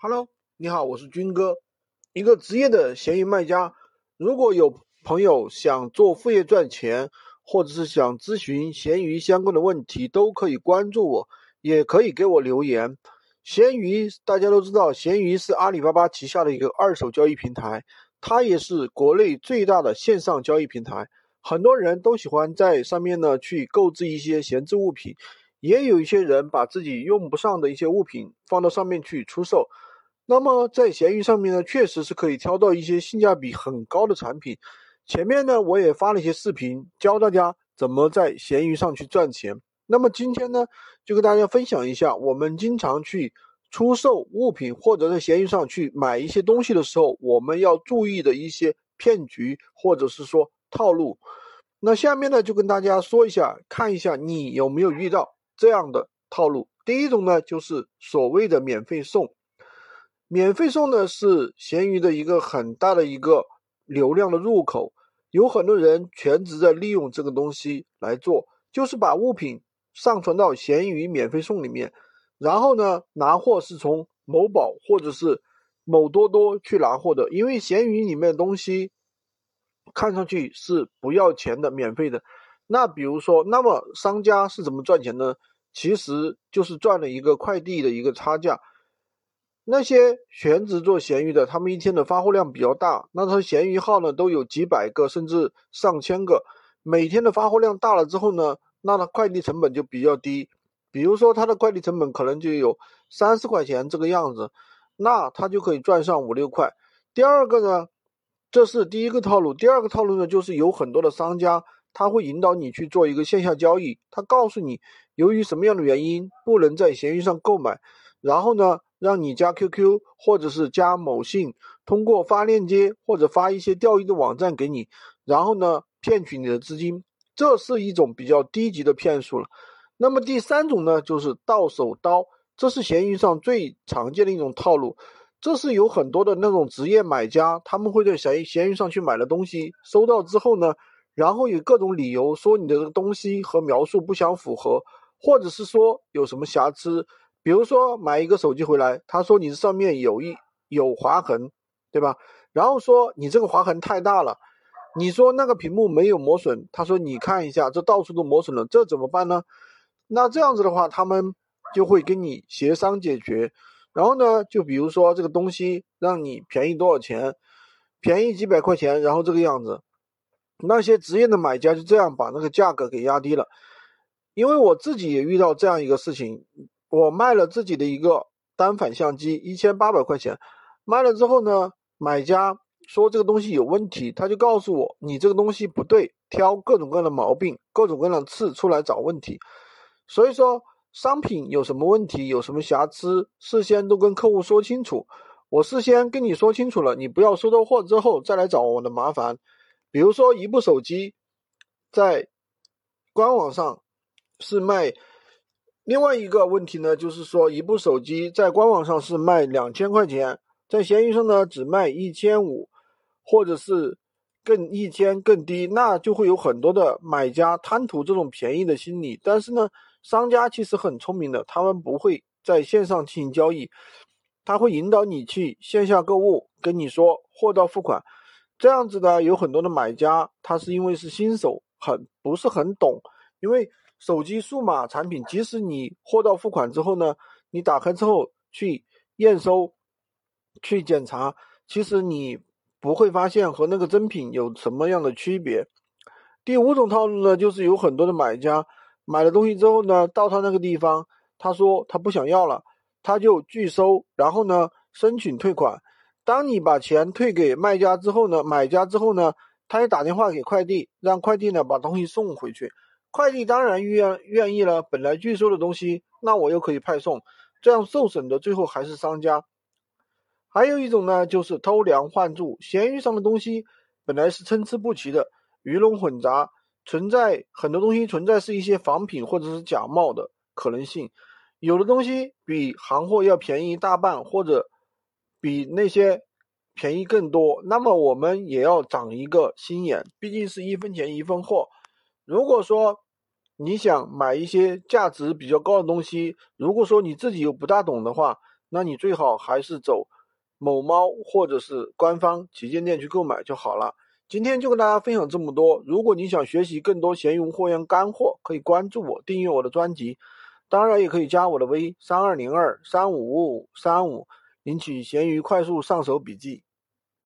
Hello，你好，我是军哥，一个职业的闲鱼卖家。如果有朋友想做副业赚钱，或者是想咨询闲鱼相关的问题，都可以关注我，也可以给我留言。闲鱼大家都知道，闲鱼是阿里巴巴旗下的一个二手交易平台，它也是国内最大的线上交易平台。很多人都喜欢在上面呢去购置一些闲置物品，也有一些人把自己用不上的一些物品放到上面去出售。那么在闲鱼上面呢，确实是可以挑到一些性价比很高的产品。前面呢，我也发了一些视频，教大家怎么在闲鱼上去赚钱。那么今天呢，就跟大家分享一下，我们经常去出售物品或者在闲鱼上去买一些东西的时候，我们要注意的一些骗局或者是说套路。那下面呢，就跟大家说一下，看一下你有没有遇到这样的套路。第一种呢，就是所谓的免费送。免费送呢是闲鱼的一个很大的一个流量的入口，有很多人全职在利用这个东西来做，就是把物品上传到闲鱼免费送里面，然后呢拿货是从某宝或者是某多多去拿货的，因为闲鱼里面的东西看上去是不要钱的，免费的。那比如说，那么商家是怎么赚钱呢？其实就是赚了一个快递的一个差价。那些全职做闲鱼的，他们一天的发货量比较大，那他闲鱼号呢都有几百个甚至上千个，每天的发货量大了之后呢，那他快递成本就比较低，比如说他的快递成本可能就有三四块钱这个样子，那他就可以赚上五六块。第二个呢，这是第一个套路，第二个套路呢就是有很多的商家他会引导你去做一个线下交易，他告诉你由于什么样的原因不能在闲鱼上购买，然后呢。让你加 QQ 或者是加某信，通过发链接或者发一些钓鱼的网站给你，然后呢骗取你的资金，这是一种比较低级的骗术了。那么第三种呢，就是到手刀，这是闲鱼上最常见的一种套路。这是有很多的那种职业买家，他们会在闲闲鱼上去买了东西，收到之后呢，然后有各种理由说你的这个东西和描述不相符合，或者是说有什么瑕疵。比如说买一个手机回来，他说你这上面有一有划痕，对吧？然后说你这个划痕太大了，你说那个屏幕没有磨损，他说你看一下，这到处都磨损了，这怎么办呢？那这样子的话，他们就会跟你协商解决。然后呢，就比如说这个东西让你便宜多少钱，便宜几百块钱，然后这个样子，那些职业的买家就这样把那个价格给压低了。因为我自己也遇到这样一个事情。我卖了自己的一个单反相机，一千八百块钱，卖了之后呢，买家说这个东西有问题，他就告诉我你这个东西不对，挑各种各样的毛病，各种各样的刺出来找问题。所以说商品有什么问题，有什么瑕疵，事先都跟客户说清楚。我事先跟你说清楚了，你不要收到货之后再来找我的麻烦。比如说一部手机，在官网上是卖。另外一个问题呢，就是说一部手机在官网上是卖两千块钱，在闲鱼上呢只卖一千五，或者是更一千更低，那就会有很多的买家贪图这种便宜的心理。但是呢，商家其实很聪明的，他们不会在线上进行交易，他会引导你去线下购物，跟你说货到付款。这样子呢，有很多的买家他是因为是新手，很不是很懂，因为。手机数码产品，即使你货到付款之后呢，你打开之后去验收、去检查，其实你不会发现和那个真品有什么样的区别。第五种套路呢，就是有很多的买家买了东西之后呢，到他那个地方，他说他不想要了，他就拒收，然后呢申请退款。当你把钱退给卖家之后呢，买家之后呢，他也打电话给快递，让快递呢把东西送回去。快递当然愿愿意了，本来拒收的东西，那我又可以派送，这样受损的最后还是商家。还有一种呢，就是偷梁换柱，闲鱼上的东西本来是参差不齐的，鱼龙混杂，存在很多东西存在是一些仿品或者是假冒的可能性，有的东西比行货要便宜一大半，或者比那些便宜更多，那么我们也要长一个心眼，毕竟是一分钱一分货。如果说你想买一些价值比较高的东西，如果说你自己又不大懂的话，那你最好还是走某猫或者是官方旗舰店去购买就好了。今天就跟大家分享这么多。如果你想学习更多闲鱼货源干货，可以关注我，订阅我的专辑。当然也可以加我的微三二零二三五五五三五，领取闲鱼快速上手笔记。